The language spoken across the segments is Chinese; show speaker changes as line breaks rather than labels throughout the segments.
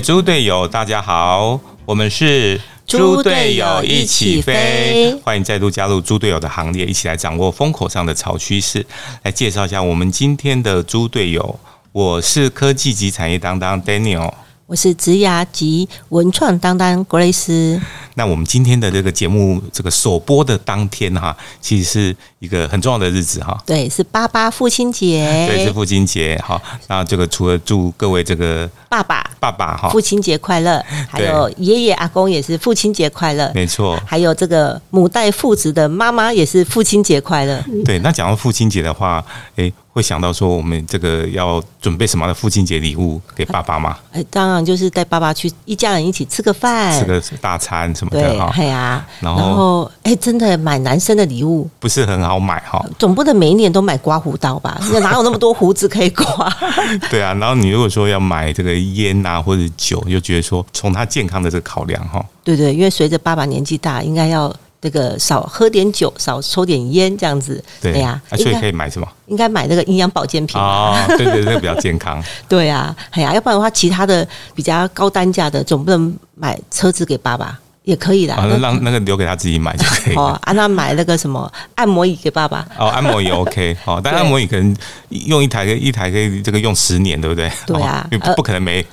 猪队友，大家好，我们是
猪队友一起飞
欢迎再度加入猪队友的行列，一起来掌握风口上的潮趋势。来介绍一下我们今天的猪队友，我是科技及产业当当 Daniel。
我是职涯及文创当当 Grace。
那我们今天的这个节目，这个首播的当天哈，其实是一个很重要的日子哈。
对，是爸爸父亲节。
对，是父亲节哈。那这个除了祝各位这个
爸爸
爸爸哈
父亲节快乐，还有爷爷阿公也是父亲节快乐。
没错。
还有这个母带父子的妈妈也是父亲节快乐。
对，那讲到父亲节的话，哎。会想到说，我们这个要准备什么的父亲节礼物给爸爸吗？
哎，当然就是带爸爸去一家人一起吃个饭，
吃个大餐什么的
哈。对呀，然后哎，真的买男生的礼物
不是很好买哈。
总不能每一年都买刮胡刀吧？哪有那么多胡子可以刮？
对啊，然后你如果说要买这个烟啊或者酒，就觉得说从他健康的这个考量哈。
对对，因为随着爸爸年纪大，应该要。这个少喝点酒，少抽点烟，这样子，
对呀，所以可以买什么？
应该买那个营养保健品
啊，对对，那个比较健康。
对啊，哎呀，要不然的话，其他的比较高单价的，总不能买车子给爸爸。也可以的，
反正让那个留给他自己买就可以。哦，
啊，那买那个什么按摩椅给爸爸。
哦，按摩椅 OK，哦，但按摩椅可能用一台，一台可以这个用十年，对不对？
对啊，
不可能 每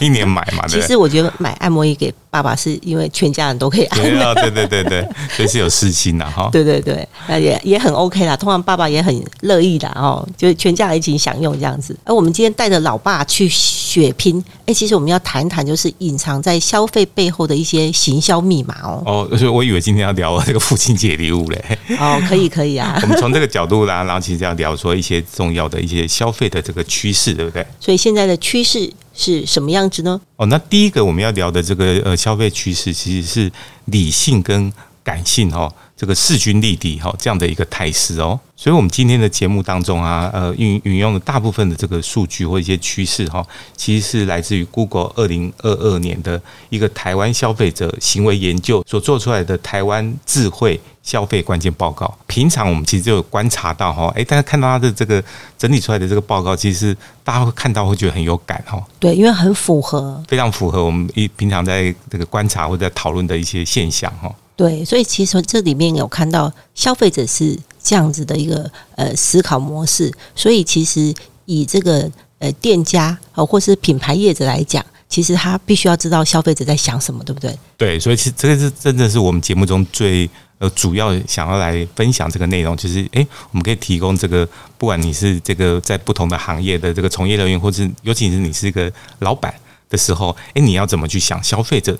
一年买嘛。
其实我觉得买按摩椅给爸爸是因为全家人都可以按。
对对对对，所以是有私心的哈。
对对对，那也也很 OK 啦。通常爸爸也很乐意的哦，就是全家人一起享用这样子。而我们今天带着老爸去血拼，哎，其实我们要谈谈就是隐藏在消费背后的一些行销密码哦。
哦，所以我以为今天要聊这个父亲节礼物嘞。
哦，可以可以啊。
我们从这个角度啦，然后其实要聊说一些重要的一些消费的这个趋势，对不对？
所以现在的趋势是什么样子呢？
哦，那第一个我们要聊的这个呃消费趋势，其实是理性跟感性哦。这个势均力敌哈，这样的一个态势哦，所以我们今天的节目当中啊，呃，运运用的大部分的这个数据或一些趋势哈，其实是来自于 Google 二零二二年的一个台湾消费者行为研究所做出来的台湾智慧消费关键报告。平常我们其实就有观察到哈，哎，大家看到它的这个整理出来的这个报告，其实大家会看到会觉得很有感哈。
对，因为很符合，
非常符合我们一平常在这个观察或者讨论的一些现象哈。
对，所以其实这里面有看到消费者是这样子的一个呃思考模式，所以其实以这个呃店家哦或是品牌业者来讲，其实他必须要知道消费者在想什么，对不对？
对，所以其实这个是真的是我们节目中最呃主要想要来分享这个内容，就是诶，我们可以提供这个，不管你是这个在不同的行业的这个从业人员，或是尤其是你是一个老板的时候，诶，你要怎么去想消费者？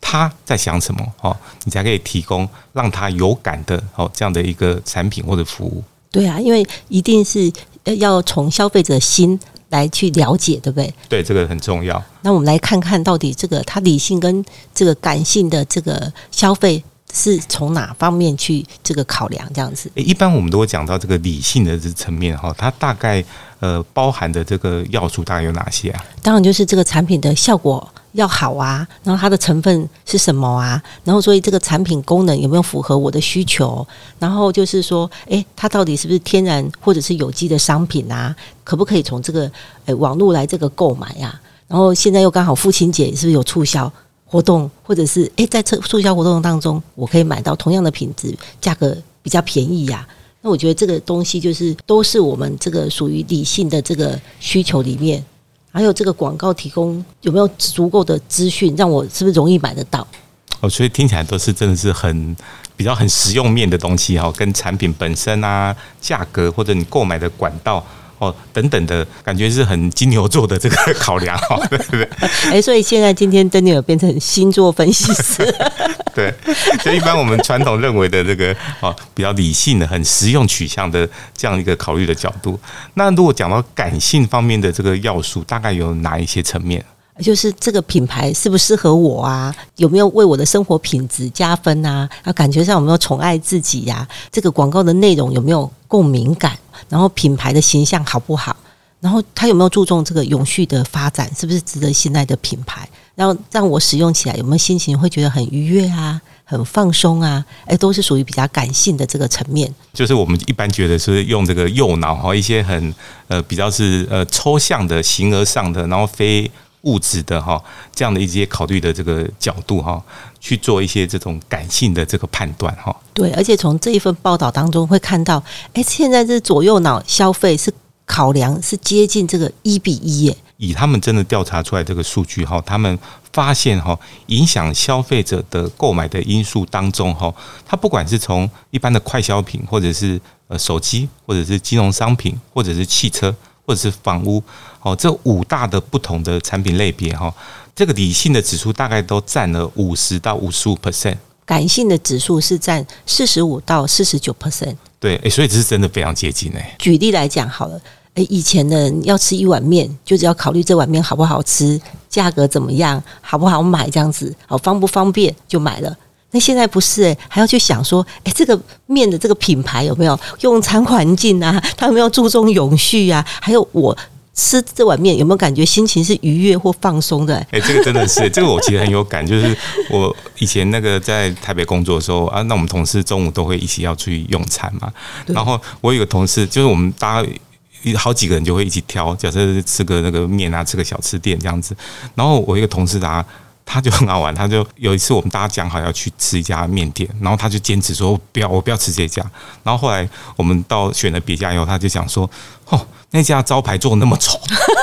他在想什么？哦，你才可以提供让他有感的哦这样的一个产品或者服务。
对啊，因为一定是要从消费者心来去了解，对不对？
对，这个很重要。
那我们来看看到底这个他理性跟这个感性的这个消费是从哪方面去这个考量？这样子。
一般我们都会讲到这个理性的这层面哈，它大概呃包含的这个要素大概有哪些啊？
当然就是这个产品的效果。要好啊，然后它的成分是什么啊？然后所以这个产品功能有没有符合我的需求？然后就是说，诶，它到底是不是天然或者是有机的商品啊？可不可以从这个诶网络来这个购买呀？然后现在又刚好父亲节，是不是有促销活动？或者是诶，在促促销活动当中，我可以买到同样的品质，价格比较便宜呀？那我觉得这个东西就是都是我们这个属于理性的这个需求里面。还有这个广告提供有没有足够的资讯，让我是不是容易买得到？
哦，所以听起来都是真的是很比较很实用面的东西哈，跟产品本身啊、价格或者你购买的管道。哦，等等的感觉是很金牛座的这个考量哈，对不对？
哎，所以现在今天登尼尔变成星座分析师，
对，所以一般我们传统认为的这个哦，比较理性的、很实用取向的这样一个考虑的角度，那如果讲到感性方面的这个要素，大概有哪一些层面？
就是这个品牌适不适合我啊？有没有为我的生活品质加分啊？啊，感觉上有没有宠爱自己呀？这个广告的内容有没有共鸣感？然后品牌的形象好不好？然后他有没有注重这个永续的发展？是不是值得信赖的品牌？然后让我使用起来有没有心情会觉得很愉悦啊？很放松啊？哎，都是属于比较感性的这个层面。
就是我们一般觉得是用这个右脑哈，一些很呃比较是呃抽象的形而上的，然后非。物质的哈这样的一些考虑的这个角度哈，去做一些这种感性的这个判断哈。
对，而且从这一份报道当中会看到，哎，现在这左右脑消费是考量是接近这个一比一耶。
以他们真的调查出来这个数据哈，他们发现哈，影响消费者的购买的因素当中哈，它不管是从一般的快消品，或者是呃手机，或者是金融商品，或者是汽车，或者是房屋，哦，这五大的不同的产品类别哈，这个理性的指数大概都占了五十到五十五 percent，
感性的指数是占四十五到四十九 percent。
对，诶，所以这是真的非常接近诶。
举例来讲好了。以前的人要吃一碗面，就只要考虑这碗面好不好吃，价格怎么样，好不好买，这样子，好方不方便就买了。那现在不是诶，还要去想说，哎，这个面的这个品牌有没有用餐环境啊？他有没有注重永续啊？还有我吃这碗面有没有感觉心情是愉悦或放松的？
哎，这个真的是，这个我其实很有感，就是我以前那个在台北工作的时候啊，那我们同事中午都会一起要出去用餐嘛。然后我有个同事，就是我们大家。好几个人就会一起挑，假设吃个那个面啊，吃个小吃店这样子。然后我一个同事他他就很好玩，他就有一次我们大家讲好要去吃一家面店，然后他就坚持说不要，我不要吃这家。然后后来我们到选了别家以后，他就讲说，哦，那家招牌做的那么丑。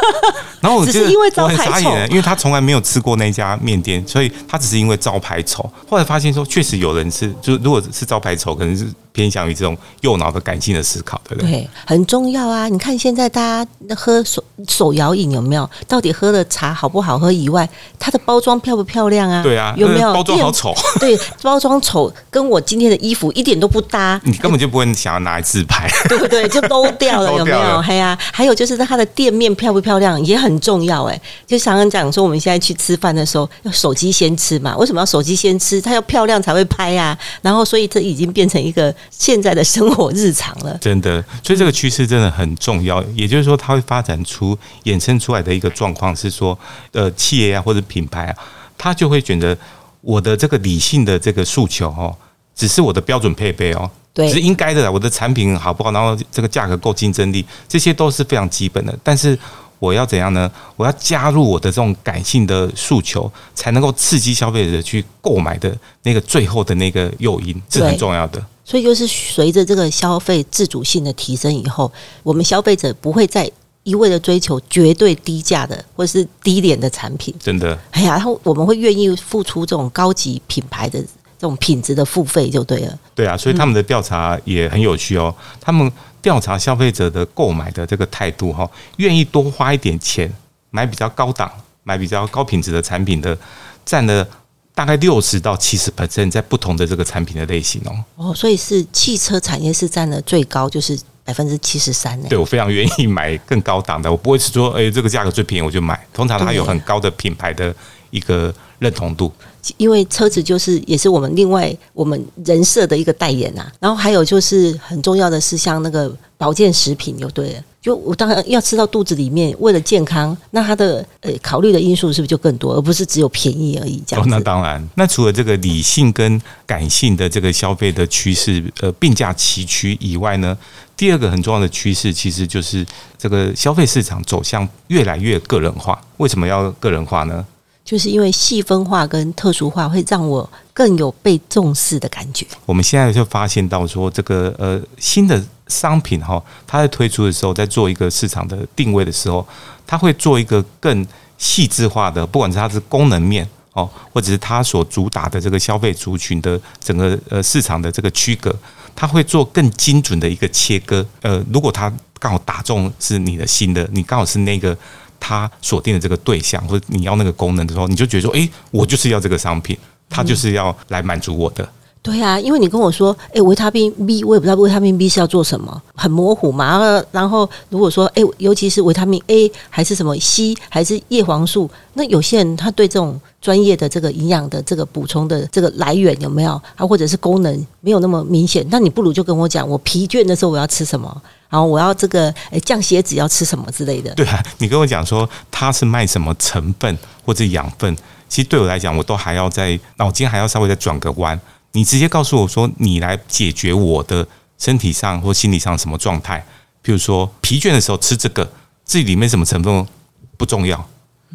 然后我
就我
很傻眼，因为他从来没有吃过那家面店，所以他只是因为招牌丑。后来发现说，确实有人是，就如果是招牌丑，可能是。偏向于这种右脑的感性的思考，对不对？
对，很重要啊！你看现在大家喝手手摇饮有没有？到底喝的茶好不好喝？以外，它的包装漂不漂亮啊？
对啊，
有没有
包装好丑？
对，包装丑，跟我今天的衣服一点都不搭。
你根本就不会想要拿来自拍，
对不对？就都掉了，有没有？嘿啊，还有就是它的店面漂不漂亮也很重要哎。就常常讲说，我们现在去吃饭的时候，要手机先吃嘛？为什么要手机先吃？它要漂亮才会拍呀。然后，所以这已经变成一个。现在的生活日常了，
真的，所以这个趋势真的很重要。也就是说，它会发展出衍生出来的一个状况是说，呃，企业啊或者品牌啊，它就会选择我的这个理性的这个诉求哦，只是我的标准配备哦，
对，
是应该的。我的产品好不好，然后这个价格够竞争力，这些都是非常基本的。但是我要怎样呢？我要加入我的这种感性的诉求，才能够刺激消费者去购买的那个最后的那个诱因，这很重要的。
所以就是随着这个消费自主性的提升以后，我们消费者不会再一味的追求绝对低价的或者是低廉的产品。
真的，
哎呀，然后我们会愿意付出这种高级品牌的这种品质的付费就对了。
对啊，所以他们的调查也很有趣哦。他们调查消费者的购买的这个态度哈，愿意多花一点钱买比较高档、买比较高品质的产品的，占了。大概六十到七十 percent 在不同的这个产品的类型哦。
哦，所以是汽车产业是占了最高，就是百分之七十三呢。
对我非常愿意买更高档的，我不会是说，哎，这个价格最便宜我就买。通常它有很高的品牌的一个认同度。
因为车子就是也是我们另外我们人设的一个代言呐。然后还有就是很重要的是像那个保健食品，就对了。就我当然要吃到肚子里面，为了健康，那它的呃考虑的因素是不是就更多，而不是只有便宜而已？这样。
那当然。那除了这个理性跟感性的这个消费的趋势呃并驾齐驱以外呢，第二个很重要的趋势其实就是这个消费市场走向越来越个人化。为什么要个人化呢？
就是因为细分化跟特殊化会让我更有被重视的感觉。
我们现在就发现到说，这个呃新的商品哈，它在推出的时候，在做一个市场的定位的时候，它会做一个更细致化的，不管是它是功能面哦，或者是它所主打的这个消费族群的整个呃市场的这个区隔，它会做更精准的一个切割。呃，如果它刚好打中是你的新的，你刚好是那个。他锁定的这个对象，或者你要那个功能的时候，你就觉得说，哎，我就是要这个商品，它就是要来满足我的。
对啊，因为你跟我说，哎，维他命 B，我也不知道维他命 B 是要做什么，很模糊嘛。然后如果说，哎，尤其是维他命 A 还是什么 C 还是叶黄素，那有些人他对这种专业的这个营养的这个补充的这个来源有没有啊，或者是功能没有那么明显，那你不如就跟我讲，我疲倦的时候我要吃什么，然后我要这个诶降血脂要吃什么之类的。
对啊，你跟我讲说它是卖什么成分或者养分，其实对我来讲，我都还要在脑筋还要稍微再转个弯。你直接告诉我说，你来解决我的身体上或心理上什么状态？比如说疲倦的时候吃这个，这里面什么成分不重要，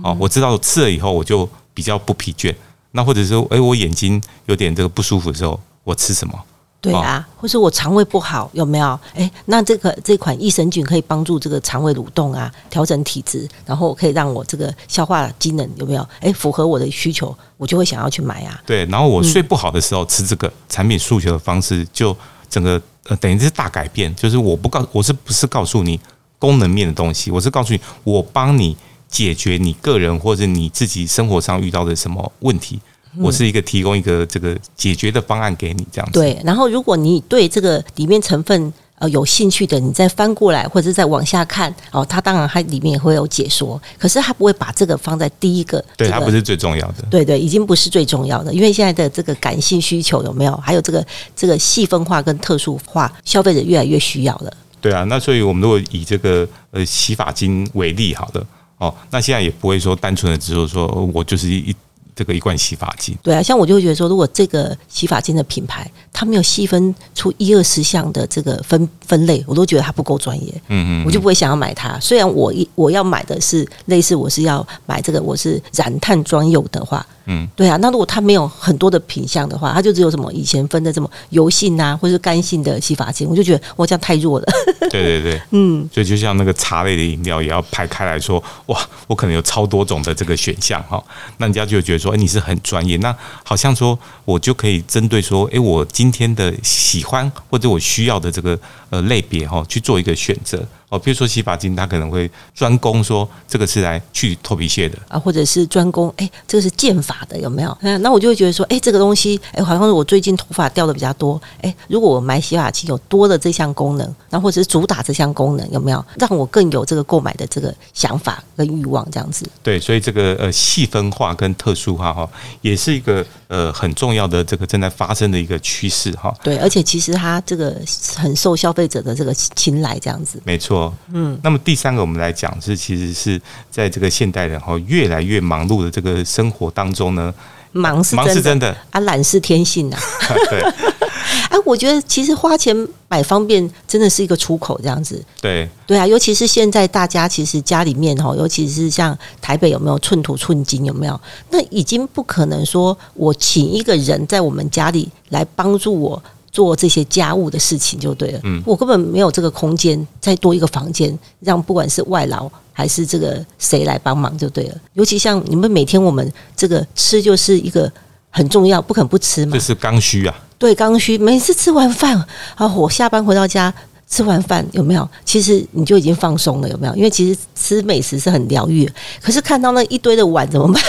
哦，我知道吃了以后我就比较不疲倦。那或者说，哎，我眼睛有点这个不舒服的时候，我吃什么？
对啊，或者我肠胃不好有没有？哎，那这个这款益生菌可以帮助这个肠胃蠕动啊，调整体质，然后可以让我这个消化机能有没有？哎，符合我的需求，我就会想要去买啊。
对，然后我睡不好的时候吃这个产品诉求的方式，就整个呃等于是大改变。就是我不告我是不是告诉你功能面的东西，我是告诉你我帮你解决你个人或者你自己生活上遇到的什么问题。我是一个提供一个这个解决的方案给你，这样子。
对，然后如果你对这个里面成分呃有兴趣的，你再翻过来或者再往下看哦，它当然它里面也会有解说，可是它不会把这个放在第一个。
对，它不是最重要的。
对对，已经不是最重要的，因为现在的这个感性需求有没有？还有这个这个细分化跟特殊化，消费者越来越需要了。
对啊，那所以我们如果以这个呃洗发精为例，好的哦，那现在也不会说单纯的只是说我就是一。这个一罐洗发精，
对啊，像我就会觉得说，如果这个洗发精的品牌，它没有细分出一二十项的这个分分类，我都觉得它不够专业。嗯嗯，我就不会想要买它。虽然我一我要买的是类似，我是要买这个，我是染炭专用的话。嗯，对啊，那如果它没有很多的品相的话，它就只有什么以前分的什么油性啊，或者是干性的洗发精，我就觉得我这样太弱了。
对 对对，嗯，所以就像那个茶类的饮料，也要排开来说，哇，我可能有超多种的这个选项哈，那人家就觉得说，而，你是很专业，那好像说我就可以针对说，哎，我今天的喜欢或者我需要的这个呃类别哈，去做一个选择。哦，比如说洗发精，它可能会专攻说这个是来去头皮屑的
啊，或者是专攻哎，这个是健发的，有没有？那那我就会觉得说，哎，这个东西，哎，好像是我最近头发掉的比较多，哎，如果我买洗发精有多的这项功能，那或者是主打这项功能，有没有让我更有这个购买的这个想法跟欲望？这样子。
对，所以这个呃细分化跟特殊化哈，也是一个呃很重要的这个正在发生的一个趋势哈。
对，而且其实它这个很受消费者的这个青睐，这样子。
没错。嗯，那么第三个我们来讲是，其实是在这个现代人哈越来越忙碌的这个生活当中呢，
忙是
忙是真的
啊，懒是天性呐。
对，
哎，我觉得其实花钱买方便真的是一个出口，这样子。
对，
对啊，尤其是现在大家其实家里面哈，尤其是像台北有没有寸土寸金有没有？那已经不可能说我请一个人在我们家里来帮助我。做这些家务的事情就对了，嗯，我根本没有这个空间再多一个房间，让不管是外劳还是这个谁来帮忙就对了。尤其像你们每天我们这个吃就是一个很重要，不肯不吃嘛，
这是刚需啊。
对，刚需。每次吃完饭啊，我下班回到家吃完饭有没有？其实你就已经放松了，有没有？因为其实吃美食是很疗愈，可是看到那一堆的碗怎么办？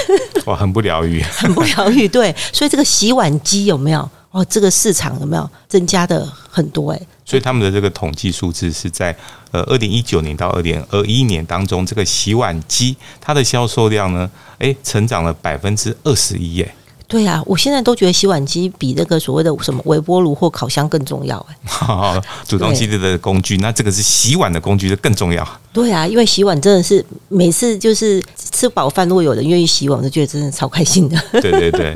哇，很不疗愈，
很不疗愈。对，所以这个洗碗机有没有？哦，这个市场有没有增加的很多？哎，
所以他们的这个统计数字是在呃二零一九年到二零二一年当中，这个洗碗机它的销售量呢，哎，成长了百分之二十一，哎。
对啊，我现在都觉得洗碗机比那个所谓的什么微波炉或烤箱更重要
哎。主动系列的工具，那这个是洗碗的工具就更重要。
对啊，因为洗碗真的是每次就是吃饱饭，如果有人愿意洗碗，我就觉得真的超开心的。
对对对，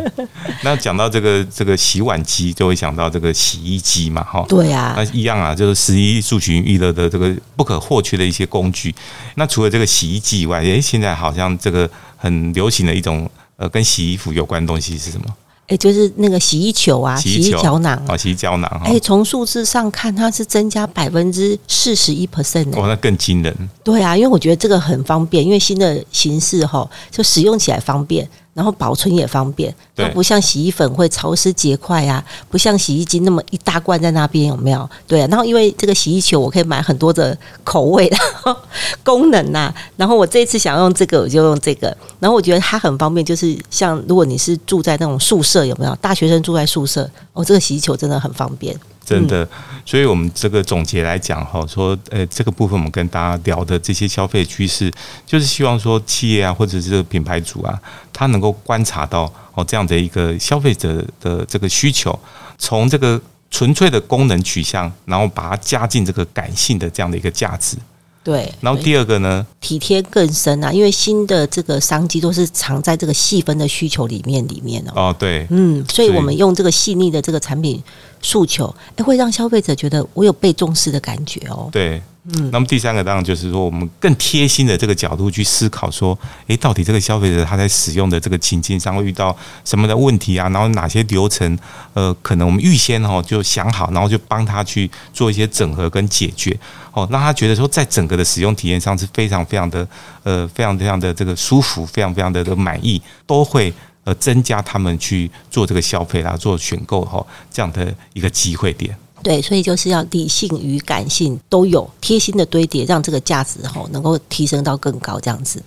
那讲到这个这个洗碗机，就会想到这个洗衣机嘛，哈。
对啊，
那一样啊，就是十一数群娱乐的这个不可或缺的一些工具。那除了这个洗衣机以外，诶，现在好像这个很流行的一种。呃，跟洗衣服有关的东西是什么？
哎，就是那个洗衣球啊，
洗衣
胶囊
啊，洗衣胶囊。
哎，从数字上看，它是增加百分之四十一 percent
哦，那更惊人。
对啊，因为我觉得这个很方便，因为新的形式哈，就使用起来方便。然后保存也方便，它不像洗衣粉会潮湿结块啊，不像洗衣机那么一大罐在那边有没有？对啊，然后因为这个洗衣球我可以买很多的口味，然后功能呐，然后我这次想用这个我就用这个，然后我觉得它很方便，就是像如果你是住在那种宿舍有没有？大学生住在宿舍，哦，这个洗衣球真的很方便。
真的，所以我们这个总结来讲哈，说呃，这个部分我们跟大家聊的这些消费趋势，就是希望说企业啊，或者是这个品牌主啊，他能够观察到哦这样的一个消费者的这个需求，从这个纯粹的功能取向，然后把它加进这个感性的这样的一个价值。
对，
然后第二个呢，
体贴更深啊，因为新的这个商机都是藏在这个细分的需求里面里面哦。
哦，对，
嗯，所以我们用这个细腻的这个产品诉求，哎，会让消费者觉得我有被重视的感觉哦。
对，嗯，那么第三个当然就是说，我们更贴心的这个角度去思考，说，诶，到底这个消费者他在使用的这个情境上会遇到什么的问题啊？然后哪些流程，呃，可能我们预先哦就想好，然后就帮他去做一些整合跟解决，哦，让他觉得说，在整个的使用体验上是非常非常的，呃，非常非常的这个舒服，非常非常的的满意，都会呃增加他们去做这个消费啦，做选购哈这样的一个机会点。
对，所以就是要理性与感性都有贴心的堆叠，让这个价值吼能够提升到更高这样子。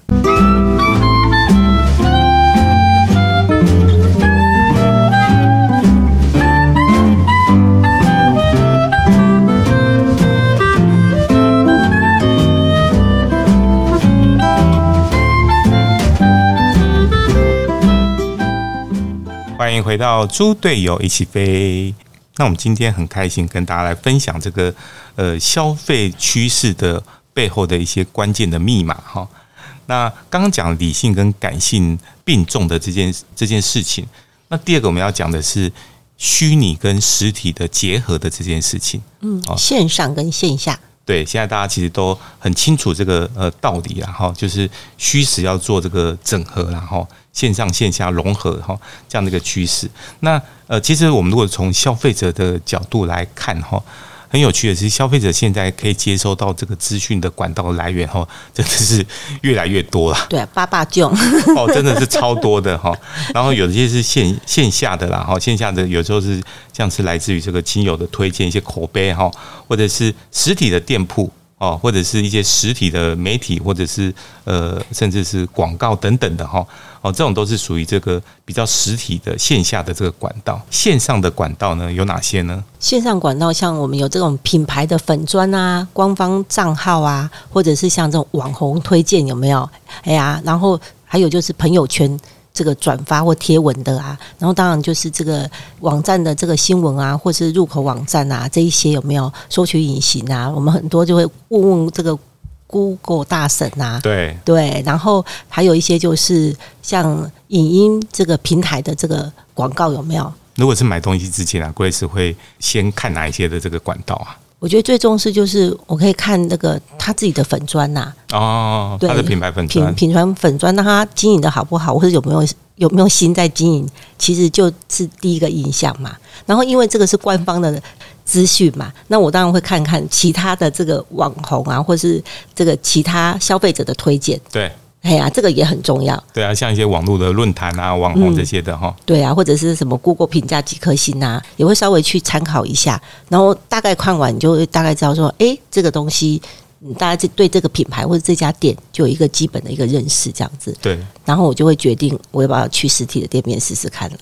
欢迎回到猪队友一起飞。那我们今天很开心跟大家来分享这个呃消费趋势的背后的一些关键的密码哈。那刚刚讲理性跟感性并重的这件这件事情，那第二个我们要讲的是虚拟跟实体的结合的这件事情。
嗯，线上跟线下。
对，现在大家其实都很清楚这个呃道理然后，就是虚实要做这个整合，然后线上线下融合哈，这样的一个趋势。那呃，其实我们如果从消费者的角度来看哈。很有趣的是，消费者现在可以接收到这个资讯的管道来源哈，真的是越来越多了。
对，八八囧
哦，真的是超多的哈。然后有些是线线下的啦，哈，线下的有时候是像是来自于这个亲友的推荐一些口碑哈，或者是实体的店铺。哦，或者是一些实体的媒体，或者是呃，甚至是广告等等的哈。哦，这种都是属于这个比较实体的线下的这个管道。线上的管道呢，有哪些呢？
线上管道像我们有这种品牌的粉砖啊、官方账号啊，或者是像这种网红推荐有没有？哎呀，然后还有就是朋友圈。这个转发或贴文的啊，然后当然就是这个网站的这个新闻啊，或是入口网站啊，这一些有没有收取隐形啊？我们很多就会问问这个 Google 大神啊，
对
对，然后还有一些就是像影音这个平台的这个广告有没有？
如果是买东西之前啊，Grace 会先看哪一些的这个管道啊？
我觉得最重视就是我可以看那个他自己的粉砖呐，
哦，他的品牌粉砖，
品牌粉砖，那他经营的好不好，或者有没有有没有心在经营，其实就是第一个印象嘛。然后因为这个是官方的资讯嘛，那我当然会看看其他的这个网红啊，或是这个其他消费者的推荐，
对。
哎呀，这个也很重要。
对啊，像一些网络的论坛啊、网红这些的哈。
对啊，或者是什么 Google 评价几颗星啊，也会稍微去参考一下。然后大概看完，你就会大概知道说，哎，这个东西，大家这对这个品牌或者这家店就有一个基本的一个认识，这样子。
对。
然后我就会决定，我要不要去实体的店面试试看了。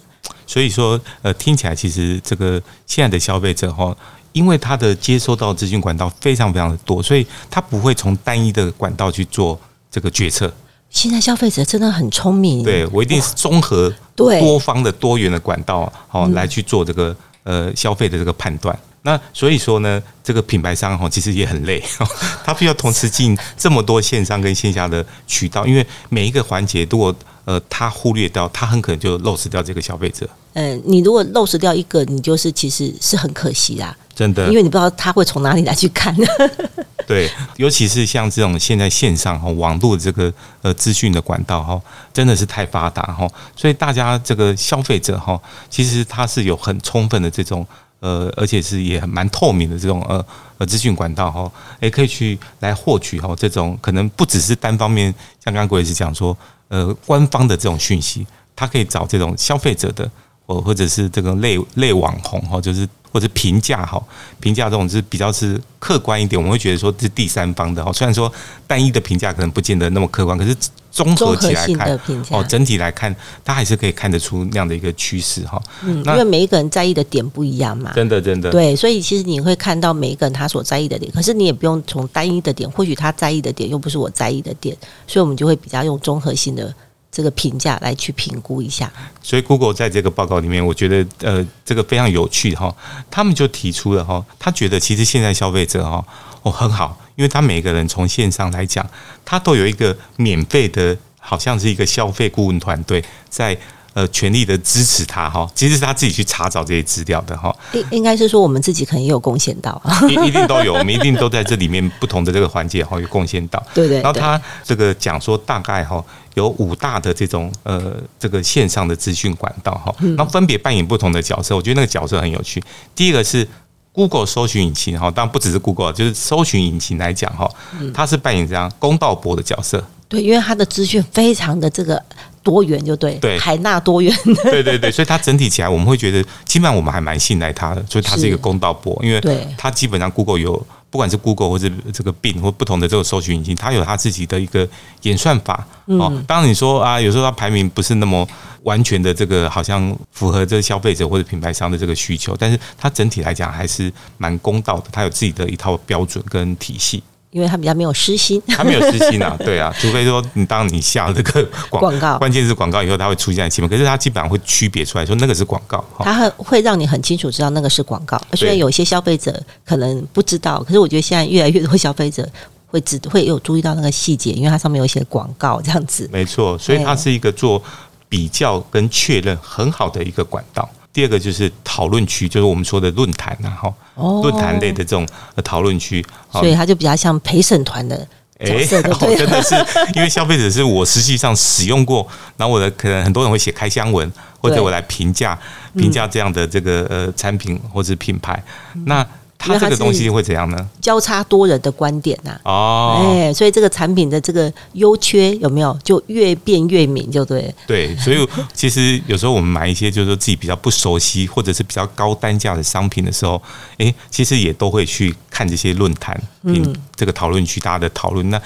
所以说，呃，听起来其实这个现在的消费者哈，因为他的接收到资讯管道非常非常的多，所以他不会从单一的管道去做这个决策。
现在消费者真的很聪明，
对我一定是综合多方的多元的管道，好来去做这个呃消费的这个判断。那所以说呢，这个品牌商哈其实也很累，他必须要同时进这么多线上跟线下的渠道，因为每一个环节如果呃他忽略掉，他很可能就漏失掉这个消费者。
嗯，你如果漏失掉一个，你就是其实是很可惜啦，
真的，
因为你不知道他会从哪里来去看。
对，尤其是像这种现在线上哈网络这个呃资讯的管道哈，真的是太发达哈，所以大家这个消费者哈，其实他是有很充分的这种呃，而且是也蛮透明的这种呃呃资讯管道哈，也可以去来获取哈这种可能不只是单方面，像刚刚郭也是讲说呃官方的这种讯息，他可以找这种消费者的或或者是这个类类网红哈，就是。或者评价哈，评价这种是比较是客观一点，我们会觉得说是第三方的哈。虽然说单一的评价可能不见得那么客观，可是综合起来看哦，整体来看，它还是可以看得出那样的一个趋势哈。
嗯，因为每一个人在意的点不一样嘛，
真的真的
对，所以其实你会看到每一个人他所在意的点，可是你也不用从单一的点，或许他在意的点又不是我在意的点，所以我们就会比较用综合性的。这个评价来去评估一下，
所以 Google 在这个报告里面，我觉得呃，这个非常有趣哈。他们就提出了哈，他觉得其实现在消费者哈哦很好，因为他每个人从线上来讲，他都有一个免费的，好像是一个消费顾问团队在呃全力的支持他哈，其实是他自己去查找这些资料的哈。
应应该是说我们自己可能也有贡献到，
一一定都有，我们一定都在这里面不同的这个环节哈有贡献到。
对对。
然后他这个讲说大概哈有五大的这种呃这个线上的资讯管道哈，那分别扮演不同的角色。我觉得那个角色很有趣。第一个是 Google 搜寻引擎哈，当然不只是 Google，就是搜寻引擎来讲哈，它是扮演这样公道博的角色。
对，因为它的资讯非常的这个多元，就对，
对，
海纳多元。
对对对，所以它整体起来，我们会觉得，基本上我们还蛮信赖它的，所以它是一个公道博，因为它基本上 Google 有，不管是 Google 或者这个 Bing 或不同的这个搜寻引擎，它有它自己的一个演算法。哦，当然你说啊，有时候它排名不是那么完全的这个，好像符合这消费者或者品牌商的这个需求，但是它整体来讲还是蛮公道的，它有自己的一套标准跟体系。
因为他比较没有私心，
他没有私心啊，对啊，除非说你当你下这个
广告，
关键是广告以后，它会出现在前面，可是它基本上会区别出来说那个是广告，
它会会让你很清楚知道那个是广告。虽然有些消费者可能不知道，可是我觉得现在越来越多消费者会知会有注意到那个细节，因为它上面有一些广告这样子。
没错，所以它是一个做比较跟确认很好的一个管道。第二个就是讨论区，就是我们说的论坛然后论坛类的这种讨论区，
所以它就比较像陪审团的角色，
真的是因为消费者是我实际上使用过，然后我的可能很多人会写开箱文，或者我来评价评价这样的这个呃产品或者品牌，那。它这个东西会怎样呢？
交叉多人的观点呐，哦，哎，所以这个产品的这个优缺有没有就越变越明，就对。
对，所以 其实有时候我们买一些就是说自己比较不熟悉或者是比较高单价的商品的时候，哎，其实也都会去看这些论坛，嗯，这个讨论区大家的讨论，那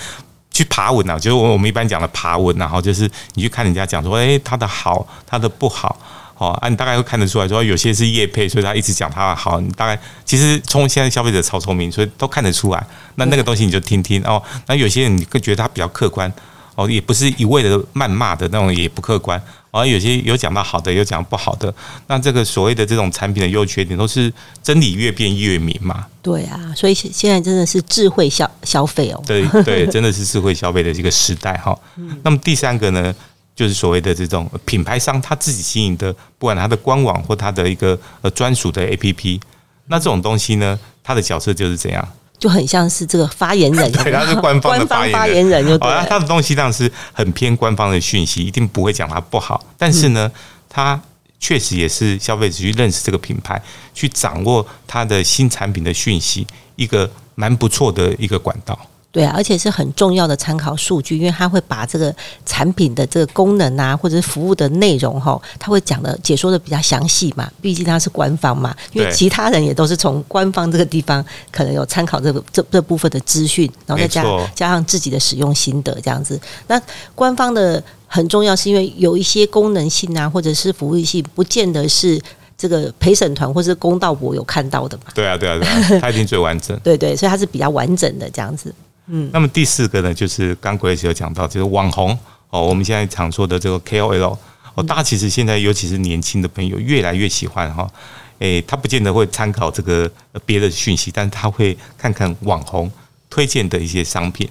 去爬文啊，就是我我们一般讲的爬文，然后就是你去看人家讲说，哎，它的好，它的不好。哦，啊，你大概会看得出来，说有些是叶配，所以他一直讲他好。你大概其实从现在消费者超聪明，所以都看得出来。那那个东西你就听听哦。那有些人你会觉得他比较客观，哦，也不是一味的谩骂的那种，也不客观。而有些有讲到好的，有讲不好的。那这个所谓的这种产品的优缺点，都是真理越辩越明嘛。
对啊，所以现在真的是智慧消消费哦。
对对，真的是智慧消费的这个时代哈。那么第三个呢？就是所谓的这种品牌商他自己经营的，不管他的官网或他的一个呃专属的 APP，那这种东西呢，他的角色就是怎样？
就很像是这个发言人，
对，他是官方的
发言人，就对。
他的东西当然是很偏官方的讯息，一定不会讲他不好。但是呢，他确实也是消费者去认识这个品牌，去掌握他的新产品的讯息，一个蛮不错的一个管道。
对啊，而且是很重要的参考数据，因为它会把这个产品的这个功能啊，或者是服务的内容哈，他会讲的解说的比较详细嘛。毕竟它是官方嘛，因为其他人也都是从官方这个地方可能有参考这个这这部分的资讯，然后再加加上自己的使用心得这样子。那官方的很重要，是因为有一些功能性啊，或者是服务性，不见得是这个陪审团或是公道博有看到的嘛。
对啊，对啊，对啊，它一定最完整。
对对，所以它是比较完整的这样子。
嗯，那么第四个呢，就是刚 Grace 有讲到，就是网红哦，我们现在常说的这个 KOL 哦，大家其实现在尤其是年轻的朋友越来越喜欢哈，诶，他不见得会参考这个别的讯息，但是他会看看网红推荐的一些商品，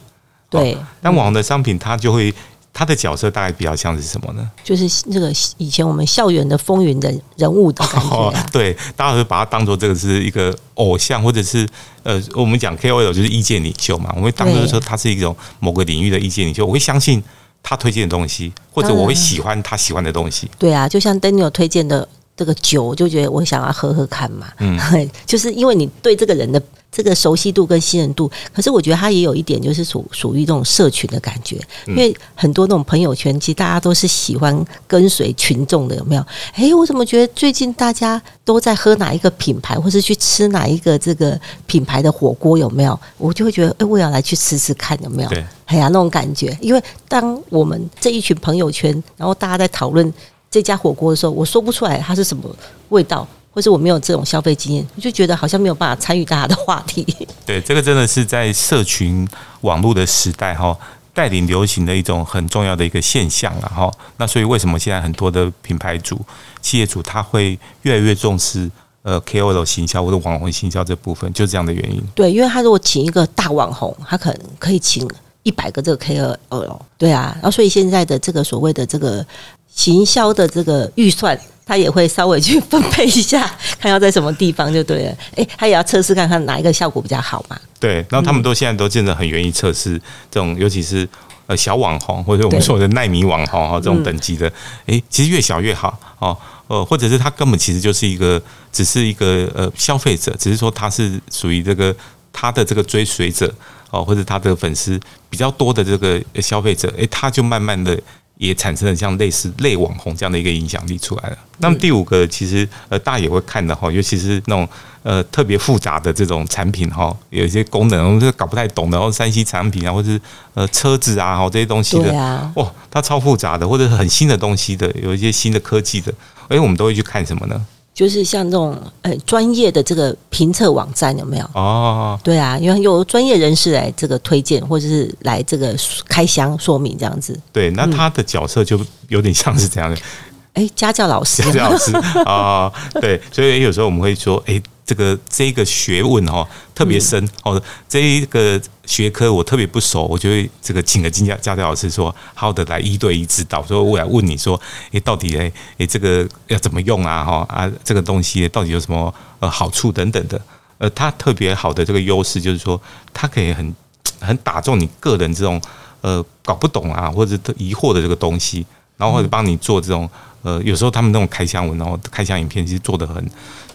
对，
但网红的商品他就会。他的角色大概比较像是什么呢？
就是那个以前我们校园的风云的人物的感觉。
对，大家会把他当做这个是一个偶像，或者是呃，我们讲 KOL 就是意见领袖嘛。我会当做说他是一种某个领域的意见领袖，我会相信他推荐的东西，或者我会喜欢他喜欢的东西。
对啊，就像 Daniel 推荐的这个酒，我就觉得我想要喝喝看嘛。嗯，就是因为你对这个人的。这个熟悉度跟信任度，可是我觉得它也有一点，就是属属于这种社群的感觉，因为很多那种朋友圈，其实大家都是喜欢跟随群众的，有没有？哎，我怎么觉得最近大家都在喝哪一个品牌，或是去吃哪一个这个品牌的火锅，有没有？我就会觉得，哎，我要来去吃吃看，有没有？哎呀，那种感觉，因为当我们这一群朋友圈，然后大家在讨论这家火锅的时候，我说不出来它是什么味道。或是我没有这种消费经验，我就觉得好像没有办法参与大家的话题。
对，这个真的是在社群网络的时代哈，带领流行的一种很重要的一个现象了哈。那所以为什么现在很多的品牌主、企业主他会越来越重视呃 KOL 行销或者网红行销这部分，就是这样的原因。
对，因为他如果请一个大网红，他可能可以请一百个这个 KOL。对啊，然后所以现在的这个所谓的这个。行销的这个预算，他也会稍微去分配一下，看要在什么地方就对了。哎，他也要测试看看哪一个效果比较好嘛。
对，然后他们都现在都真的很愿意测试这种，尤其是呃小网红或者我们说的耐米网红哈这种等级的，哎，其实越小越好哦。呃，或者是他根本其实就是一个，只是一个呃消费者，只是说他是属于这个他的这个追随者哦，或者他的粉丝比较多的这个消费者，诶，他就慢慢的。也产生了像类似类网红这样的一个影响力出来了。那么第五个，其实呃大家也会看的哈，尤其是那种呃特别复杂的这种产品哈，有一些功能我们是搞不太懂的，然后三 C 产品啊，或者是呃车子啊，哈这些东西的，哇，它超复杂的，或者是很新的东西的，有一些新的科技的，哎，我们都会去看什么呢？
就是像这种呃专业的这个评测网站有没有？哦，对啊，因为有专业人士来这个推荐，或者是来这个开箱说明这样子。
对，那他的角色就有点像是这样的。
哎，家教老师，
家教老师啊，对，所以有时候我们会说，哎。这个这个学问哈特别深哦，这一个学科我特别不熟，我就会这个请个金家家教老师说，好的来一对一指导。说我来问你说，诶，到底诶诶这个要怎么用啊？哈啊，这个东西到底有什么呃好处等等的？呃，它特别好的这个优势就是说，它可以很很打中你个人这种呃搞不懂啊或者疑惑的这个东西，然后或者帮你做这种呃有时候他们那种开箱文，然后开箱影片其实做的很。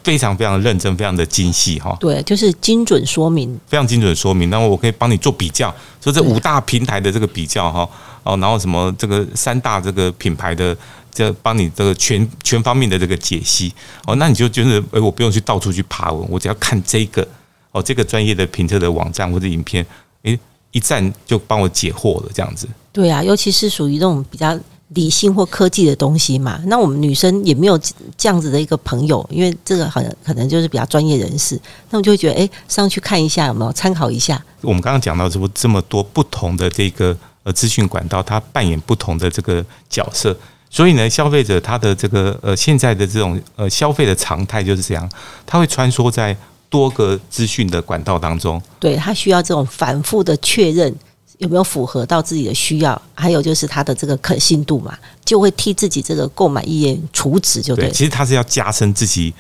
非常非常认真，非常的精细哈。
对，就是精准说明，
非常精准说明。那我可以帮你做比较，说这五大平台的这个比较哈，哦，然后什么这个三大这个品牌的，这帮你这个全全方面的这个解析哦，那你就觉得哎，我不用去到处去爬文，我只要看这个哦，这个专业的评测的网站或者影片，哎，一站就帮我解惑了，这样子。
对啊，尤其是属于那种比较。理性或科技的东西嘛，那我们女生也没有这样子的一个朋友，因为这个好像可能就是比较专业人士，那我就会觉得，哎，上去看一下有没有参考一下。
我们刚刚讲到这么这么多不同的这个呃资讯管道，它扮演不同的这个角色，所以呢，消费者他的这个呃现在的这种呃消费的常态就是这样，他会穿梭在多个资讯的管道当中，
对他需要这种反复的确认。有没有符合到自己的需要？还有就是它的这个可信度嘛，就会替自己这个购买意愿除值，就对。
其实他是要加深自己，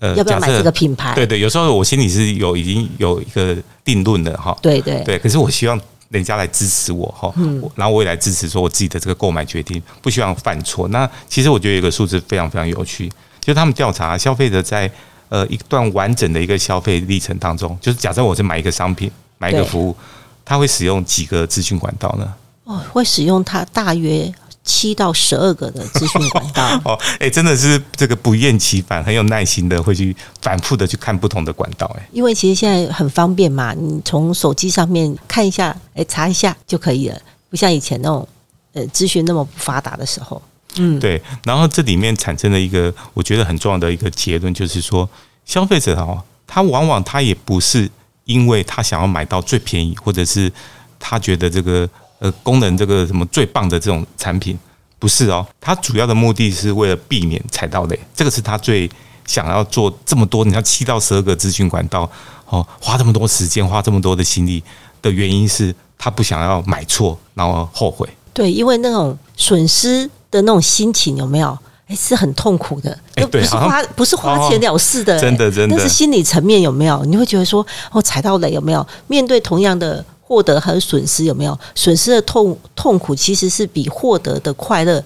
呃，要不要买这个品牌？
对对，有时候我心里是有已经有一个定论的哈。
对对
对，可是我希望人家来支持我哈，然后我也来支持说我自己的这个购买决定，不希望犯错。那其实我觉得有一个数字非常非常有趣，就是他们调查消费者在呃一段完整的一个消费历程当中，就是假设我是买一个商品，买一个服务。他会使用几个资讯管道呢？
哦，会使用它大约七到十二个的资讯管道。
哦，哎，真的是这个不厌其烦，很有耐心的会去反复的去看不同的管道。哎，
因为其实现在很方便嘛，你从手机上面看一下，哎，查一下就可以了，不像以前那种呃资讯那么不发达的时候。
嗯，对。然后这里面产生了一个我觉得很重要的一个结论，就是说消费者哦，他往往他也不是。因为他想要买到最便宜，或者是他觉得这个呃功能这个什么最棒的这种产品，不是哦，他主要的目的是为了避免踩到雷，这个是他最想要做这么多，你看七到十二个资讯管道哦，花这么多时间，花这么多的心力的原因是他不想要买错，然后后悔。
对，因为那种损失的那种心情有没有？哎，是很痛苦的，又不是花不是花钱了事的，
真的真
的。但是心理层面有没有？你会觉得说，哦，踩到雷有没有？面对同样的获得和损失有没有？损失的痛痛苦其实是比获得的快乐，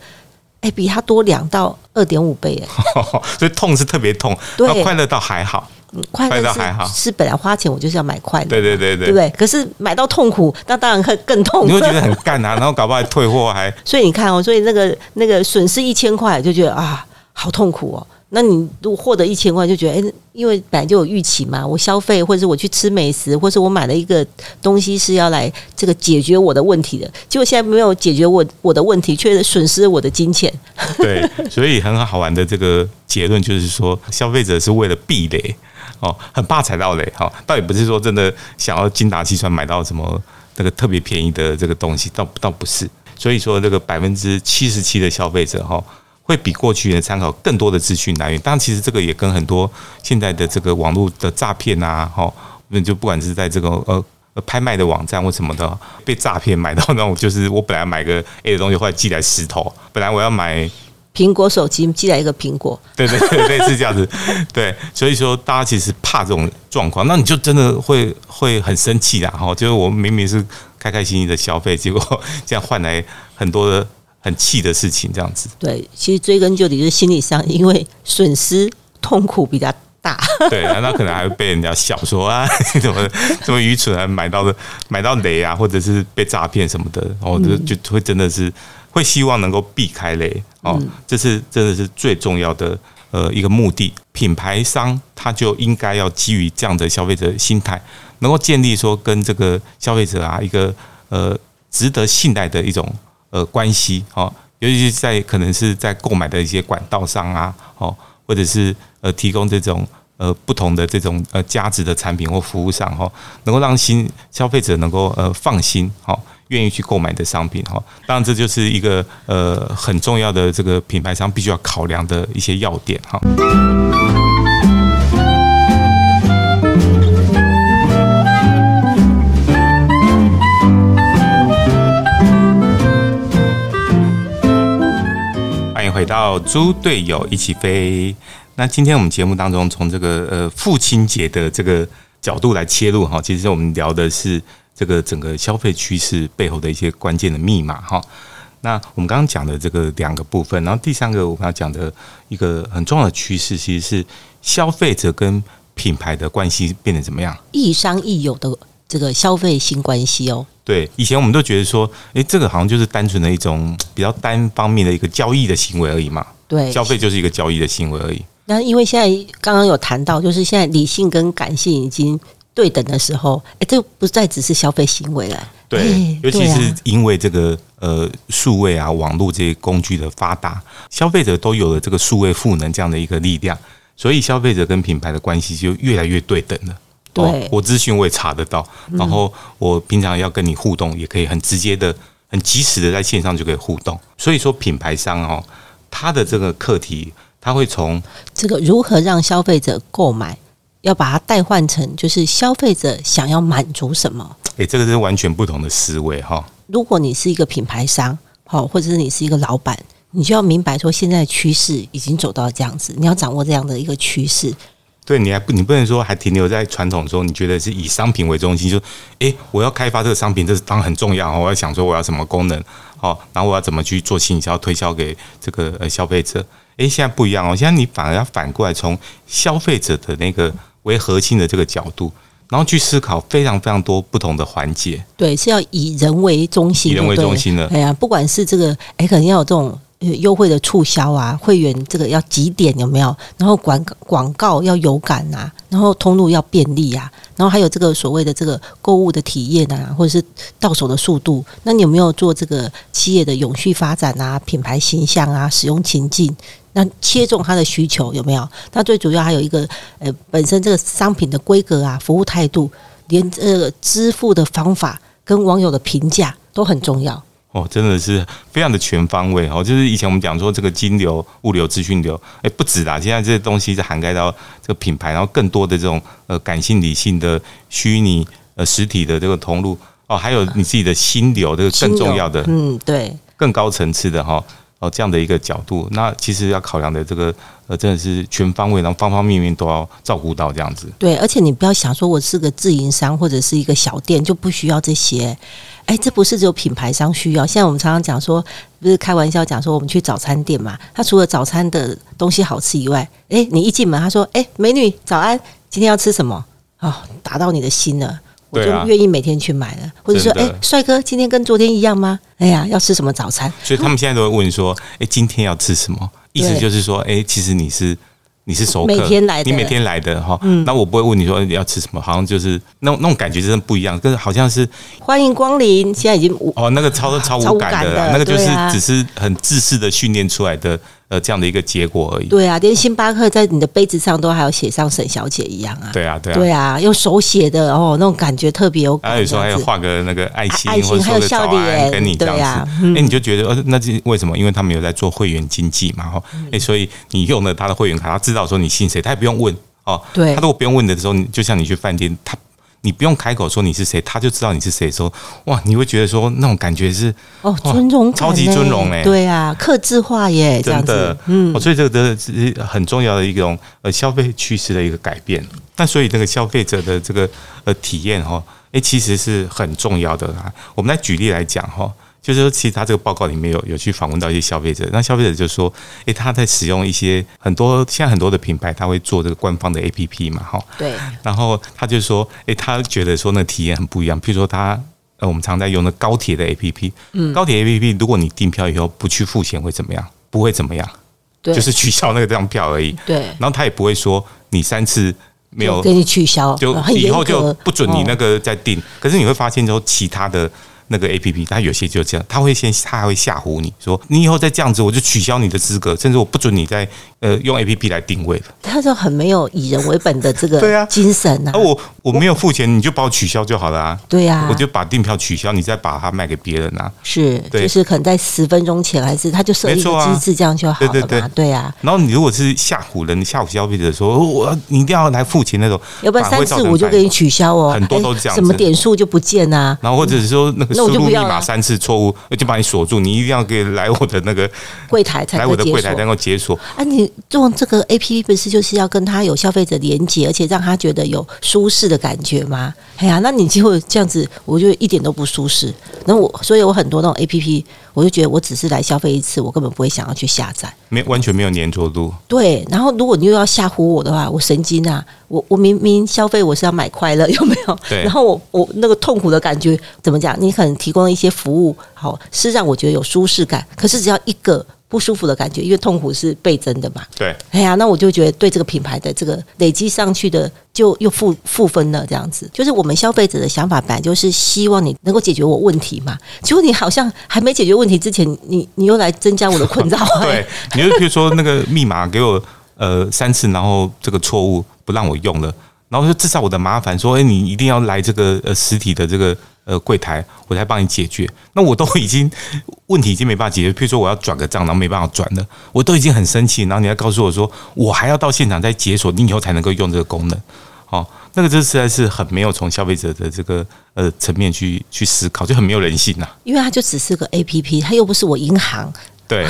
哎，比它多两到二点五倍哎。
所以痛是特别痛，对，快乐倒还好。
快乐还好，是本来花钱我就是要买快乐，
对对对
对，对不对？可是买到痛苦，那当然会更痛苦。
你会觉得很干啊，然后搞不好还退货还。
所以你看哦，所以那个那个损失一千块就觉得啊，好痛苦哦。那你如果获得一千块，就觉得哎，因为本来就有预期嘛，我消费或者是我去吃美食，或者我买了一个东西是要来这个解决我的问题的，结果现在没有解决我我的问题，却损失了我的金钱。
对，所以很好玩的这个结论就是说，消费者是为了避雷。哦，很怕踩到雷哈，倒也不是说真的想要精打细算买到什么那个特别便宜的这个东西，倒倒不是。所以说，这个百分之七十七的消费者哈，会比过去的参考更多的资讯来源。当然，其实这个也跟很多现在的这个网络的诈骗啊，哈，那就不管是在这个呃拍卖的网站或什么的被诈骗买到那种，就是我本来买个 A 的东西，后来寄来石头，本来我要买
苹果手机寄来一个苹果，
对对对，类似这样子，对，所以说大家其实怕这种状况，那你就真的会会很生气啦，哈，就是我们明明是开开心心的消费，结果 这样换来很多的很气的事情，这样子。
对，其实追根究底就是心理上，因为损失痛苦比较大。
对，那可能还会被人家笑说啊，你怎么这么愚蠢啊，买到的买到雷啊，或者是被诈骗什么的，然后就就会真的是会希望能够避开雷哦，这是真的是最重要的呃一个目的。品牌商他就应该要基于这样的消费者心态，能够建立说跟这个消费者啊一个呃值得信赖的一种呃关系哦，尤其是在可能是在购买的一些管道上啊，哦。或者是呃提供这种呃不同的这种呃价值的产品或服务上哈，能够让新消费者能够呃放心哈，愿意去购买的商品哈，当然这就是一个呃很重要的这个品牌商必须要考量的一些要点哈。回到猪队友一起飞。那今天我们节目当中，从这个呃父亲节的这个角度来切入哈，其实我们聊的是这个整个消费趋势背后的一些关键的密码哈。那我们刚刚讲的这个两个部分，然后第三个我们要讲的一个很重要的趋势，其实是消费者跟品牌的关系变得怎么样？
亦商亦友的这个消费新关系哦。
对，以前我们都觉得说，诶，这个好像就是单纯的一种比较单方面的一个交易的行为而已嘛。
对，
消费就是一个交易的行为而已。
那因为现在刚刚有谈到，就是现在理性跟感性已经对等的时候，哎，这不再只是消费行为了。
对，尤其是因为这个呃数位啊、网络这些工具的发达，消费者都有了这个数位赋能这样的一个力量，所以消费者跟品牌的关系就越来越对等了。
对，
我资讯我也查得到，然后我平常要跟你互动，也可以很直接的、很及时的在线上就可以互动。所以说，品牌商哦，他的这个课题，他会从
这个如何让消费者购买，要把它代换成就是消费者想要满足什么？
诶，这个是完全不同的思维哈。
如果你是一个品牌商，好，或者是你是一个老板，你就要明白说，现在趋势已经走到这样子，你要掌握这样的一个趋势。
对，你还不，你不能说还停留在传统中，你觉得是以商品为中心，就诶，我要开发这个商品，这是当然很重要我要想说我要什么功能，好，然后我要怎么去做营销推销给这个呃消费者？诶，现在不一样哦，现在你反而要反过来从消费者的那个为核心的这个角度，然后去思考非常非常多不同的环节。
对，是要以人为中心，
以人为中心的。
哎呀，不管是这个，哎，可能要有这种。优惠的促销啊，会员这个要几点有没有？然后广广告要有感啊，然后通路要便利啊，然后还有这个所谓的这个购物的体验啊，或者是到手的速度。那你有没有做这个企业的永续发展啊、品牌形象啊、使用情境？那切中他的需求有没有？那最主要还有一个呃，本身这个商品的规格啊、服务态度，连这个支付的方法跟网友的评价都很重要。
哦，真的是非常的全方位哦，就是以前我们讲说这个金流、物流、资讯流，哎，不止啦，现在这些东西是涵盖到这个品牌，然后更多的这种呃感性、理性的虚拟呃实体的这个通路哦，还有你自己的心流，这个更重要的，
嗯，对，
更高层次的哈哦这样的一个角度，那其实要考量的这个呃真的是全方位，然后方方面面都要照顾到这样子。
对，而且你不要想说我是个自营商或者是一个小店就不需要这些。哎，这不是只有品牌商需要。现在我们常常讲说，不是开玩笑讲说，我们去早餐店嘛，他除了早餐的东西好吃以外，哎，你一进门，他说：“哎，美女，早安，今天要吃什么？”哦，打到你的心了，我就愿意每天去买了。或者说，哎，帅哥，今天跟昨天一样吗？哎呀，要吃什么早餐？
所以他们现在都会问说：“哎，今天要吃什么？”意思就是说，哎，其实你是。你是熟客，
每天来
的，你每天来的哈，那我不会问你说你要吃什么，好像就是那种那种感觉真的不一样，跟好像是
欢迎光临，现在已经
哦，那个超超无感的，那个就是只是很自私的训练出来的。呃，这样的一个结果而已。
对啊，连星巴克在你的杯子上都还要写上沈小姐一样啊。
对啊，对啊，
对啊，用手写的哦，那种感觉特别有。
还有说还要画个那个爱心，
爱心还有笑脸
跟你这样子。哎，你就觉得呃，那这为什么？因为他们有在做会员经济嘛，哈。哎，所以你用了他的会员卡，他知道说你信谁，他也不用问哦。
对。
他如果不用问的时候，就像你去饭店，他你不用开口说你是谁，他就知道你是谁的时候，哇，你会觉得说那种感觉是
哦，尊荣
超级尊荣哎
对啊，克制化耶，这样
真的
子，，嗯
哦，所以这个真的是很重要的一种呃消费趋势的一个改变。那所以这个消费者的这个呃体验哈，诶，其实是很重要的啊。我们来举例来讲哈。就是说，其实他这个报告里面有有去访问到一些消费者，那消费者就说，诶，他在使用一些很多现在很多的品牌，他会做这个官方的 APP 嘛，哈，
对，
然后他就说，诶，他觉得说那体验很不一样。譬如说他，呃，我们常在用的高铁的 APP，嗯，高铁 APP，如果你订票以后不去付钱会怎么样？不会怎么样，
对，
就是取消那个张票而已。
对，
然后他也不会说你三次没有
就，给你取消，
就以后就不准你那
哦
个再订。可是你会发现，说其他的。那个 A P P，它有些就这样，他会先，他还会吓唬你说，你以后再这样子，我就取消你的资格，甚至我不准你再呃用 A P P 来定位了。
他就很没有以人为本的这
对啊
个精神呐
而、，我我没有付钱，你就把我取消就好了啊。
对呀，
我就把订票取消，你再把它卖给别人啊。
是，
对
就是可能在十分钟前，还是他就设一
没错啊
个机制，这样就好了嘛？
对对对
对啊，
然后你如果是吓唬人、吓唬消费者说，哦我要你一定要来付钱那种，
要不然三
反而会造成反
次我就给你取消哦，
很多
哎
都是这样子
什么点数就不见啊？
然后或者是说那个
那我
输入密
就不要了
码三次错误，就把你锁住，你一定要给来我的那个
柜台才
来我的柜台才。能够解锁。
啊，你用这个 A P P 不是就是要跟他有消费者连接，而且让他觉得有舒适的感觉吗？哎呀，那你结果这样子，我就一点都不舒适。那我，所以我很多那种 A P P，我就觉得我只是来消费一次，我根本不会想要去下载。
没完全没有粘着度，
对，然后如果你又要吓唬我的话，我神经啊！我我明明消费我是要买快乐，有没有？
对
然后我我那个痛苦的感觉怎么讲？你可能提供了一些服务，好是让我觉得有舒适感，可是只要一个不舒服的感觉，因为痛苦是倍增的嘛。
对，
哎呀，那我就觉得对这个品牌的这个累积上去的，就又负负分了，这样子。就是我们消费者的想法，本来就是希望你能够解决我问题嘛。结果你好像还没解决问题之前，你你又来增加我的困扰、哎
对，你就比如说那个密码给我呃三次，然后这个错误不让我用了，然后就制造我的麻烦，说哎、你一定要来这个呃实体的这个呃柜台，我才帮你解决。那我都已经问题已经没办法解决，譬如说我要转个账，然后没办法转了，我都已经很生气，然后你还告诉我说我还要到现场再解锁，你以后才能够用这个功能。哦，那个这实在是很没有从消费者的这个呃层面去去思考，就很没有人性呐、
因为它就只是个 A P P，它又不是我银行。
对，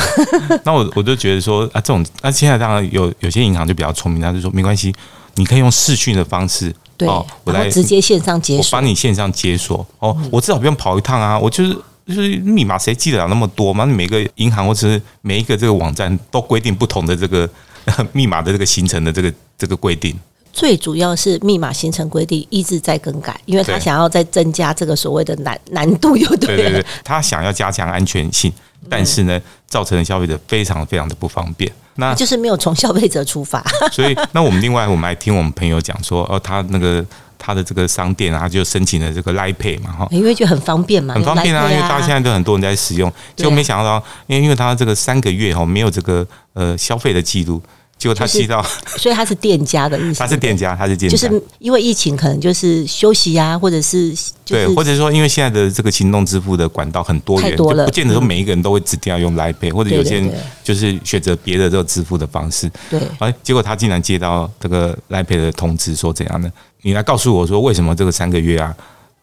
那我我就觉得说啊，这种那现在当然有有些银行就比较聪明，他就说没关系，你可以用视讯的方式，
对，
哦，我来
直接线上解锁我。
帮你线上解锁，哦，我至少不用跑一趟啊，我就是。就是密码谁记得了那么多嘛？每个银行或者是每一个这个网站都规定不同的这个 密码的这个形成的这个这个规定。
最主要是密码形成规定一直在更改，因为他想要再增加这个所谓的难难度，又对了。
对对对，他想要加强安全性，但是呢，造成了消费者非常非常的不方便。那
就是没有从消费者出发。
所以，那我们另外我们还听我们朋友讲说，哦，他那个他的这个商店啊，他就申请了这个 Line Pay 嘛，哈。
因为觉得很方便嘛，
很方便啊，
用
因为大家现在都很多人在使用，
对
结果没想到，因为因为他这个三个月哈没有这个呃消费的记录，结果他
就是
吸到
所以他是店家的意思。
他是店家，他是店家，
就是因为疫情，可能就是休息啊，或者是就是
对，或者说因为现在的这个行动支付的管道很多元，
太多了。
就不见得说每一个人都会指定要用 Line Pay，或者有些人就是选择别的这个支付的方式。
对。
哎，结果他竟然接到这个 Line Pay 的通知，说怎样呢？你来告诉我说为什么这个三个月啊，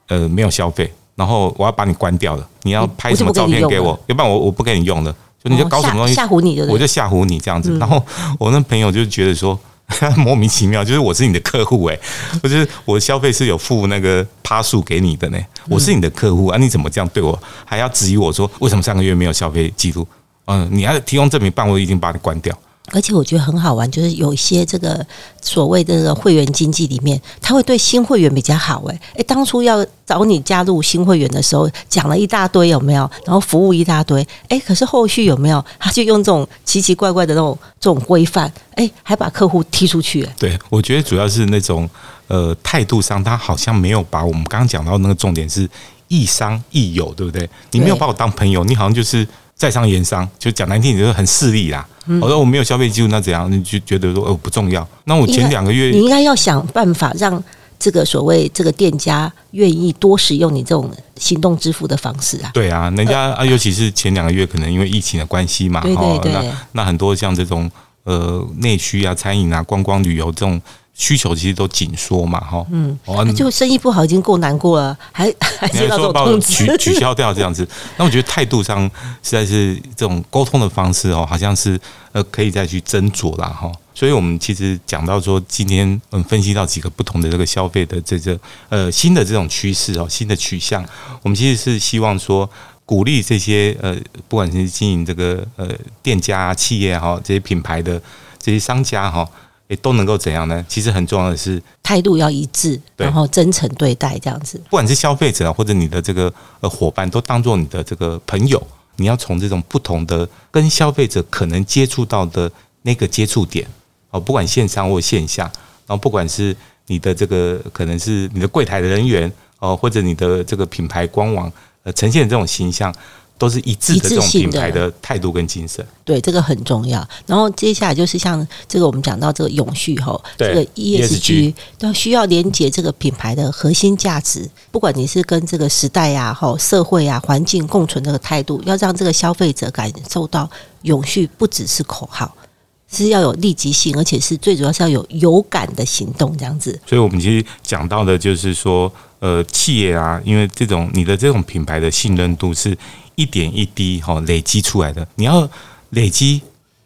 呃，没有消费，然后我要把你关掉了，你要拍什么照片给
我，
要不然我我不给你用了，就你就搞什么东西，
哦吓吓唬你就
我就吓唬你这样子。然后我那朋友就觉得说。莫名其妙，就是我是你的客户哎、我就是我消费是有付那个趴数给你的呢，我是你的客户啊，你怎么这样对我？还要质疑我说为什么上个月没有消费记录？嗯，你还提供证明，办我已经把你关掉。
而且我觉得很好玩，就是有一些这个所谓的这个会员经济里面，他会对新会员比较好。诶，诶，当初要找你加入新会员的时候，讲了一大堆有没有？然后服务一大堆，诶，可是后续有没有？他就用这种奇奇怪怪的那种这种规范，诶，还把客户踢出去。诶
对，我觉得主要是那种呃态度上，他好像没有把我们刚刚讲到那个重点是亦商亦友，对不对？你没有把我当朋友，你好像就是在商言商，就讲难听，你就是很势利啦。我说我没有消费记录，那怎样？你就觉得说哦不重要？那我前两个月
你应该要想办法让这个所谓这个店家愿意多使用你这种行动支付的方式啊。
对啊，人家啊，尤其是前两个月可能因为疫情的关系嘛，
对对对
那那很多像这种呃内需啊、餐饮啊、观光旅游这种需求其实都紧缩嘛，哈，嗯，
哦，就生意不好已经够难过了，还还接到这种通知，
取取消掉这样子。那我觉得态度上实在是这种沟通的方式哦，好像是呃可以再去斟酌啦，哈。所以我们其实讲到说，今天嗯分析到几个不同的这个消费的这个呃新的这种趋势哦，新的取向，我们其实是希望说鼓励这些呃不管是经营这个呃店家企业哈，这些品牌的这些商家哈。也都能够怎样呢？其实很重要的是
态度要一致，然后真诚对待这样子。
不管是消费者或者你的这个呃伙伴，都当做你的这个朋友。你要从这种不同的跟消费者可能接触到的那个接触点哦，不管线上或线下，然后不管是你的这个可能是你的柜台的人员哦，或者你的这个品牌官网呃呈现这种形象。都是一致的这种品牌的态度跟精神，
对这个很重要。然后接下来就是像这个我们讲到这个永续哈，这个 ESG 都需要连接这个品牌的核心价值。不管你是跟这个时代呀、吼社会啊、环境共存这个态度，要让这个消费者感受到永续不只是口号，是要有立即性，而且是最主要是要有有感的行动这样子。
所以我们其实讲到的就是说，呃，企业啊，因为这种你的这种品牌的信任度是。一点一滴哈累积出来的，你要累积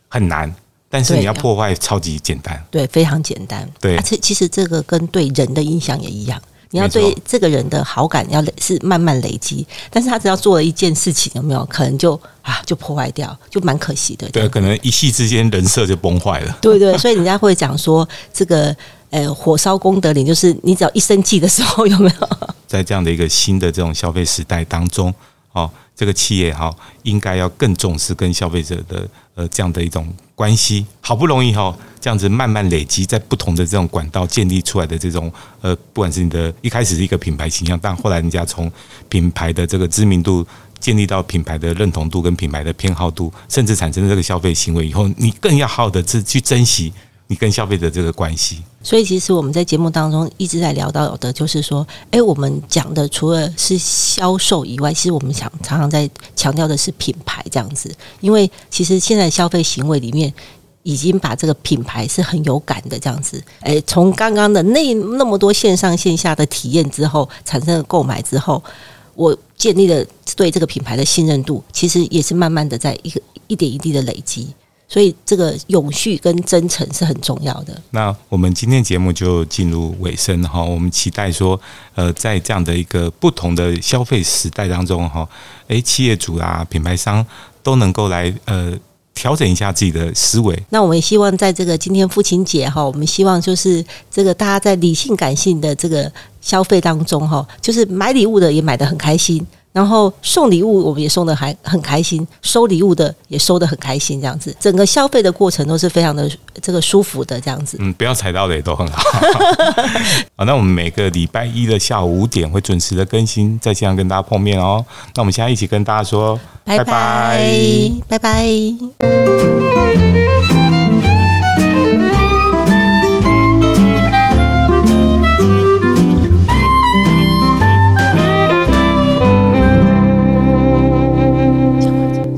很难，但是你要破坏超级简单，
对，非常简单。
对，
而且其实这个跟对人的印象也一样，你要对这个人的好感要累是慢慢累积，但是他只要做了一件事情，有没有可能就啊就破坏掉，就蛮可惜的。
对，可能一夕之间人设就崩坏了。
对对，所以人家会讲说，这个呃火烧功德林，就是你只要一生气的时候，有没有？
在这样的一个新的这种消费时代当中，哦。这个企业哈，应该要更重视跟消费者的呃这样的一种关系。好不容易哈，这样子慢慢累积在不同的这种管道建立出来的这种呃，不管是你的一开始是一个品牌形象，但后来人家从品牌的这个知名度建立到品牌的认同度跟品牌的偏好度，甚至产生这个消费行为以后，你更要好好的去去珍惜。你跟消费者这个关系，
所以其实我们在节目当中一直在聊到的，就是说，哎，我们讲的除了是销售以外，其实我们想常常在强调的是品牌这样子，因为其实现在消费行为里面已经把这个品牌是很有感的这样子，哎，从刚刚的那那么多线上线下的体验之后，产生了购买之后，我建立了对这个品牌的信任度，其实也是慢慢的在一个一点一滴的累积。所以，这个永续跟真诚是很重要的。
那我们今天节目就进入尾声哈，我们期待说，呃，在这样的一个不同的消费时代当中哈，诶，企业主啊、品牌商都能够来呃调整一下自己的思维。
那我们也希望在这个今天父亲节哈，我们希望就是这个大家在理性感性的这个消费当中哈，就是买礼物的也买的很开心。然后送礼物，我们也送的还很开心；收礼物的也收的很开心，这样子，整个消费的过程都是非常的这个舒服的，这样子。
嗯，不要踩到的也都很好。好，那我们每个礼拜一的下午五点会准时的更新，在线上跟大家碰面哦。那我们现在一起跟大家说，
拜拜，拜拜。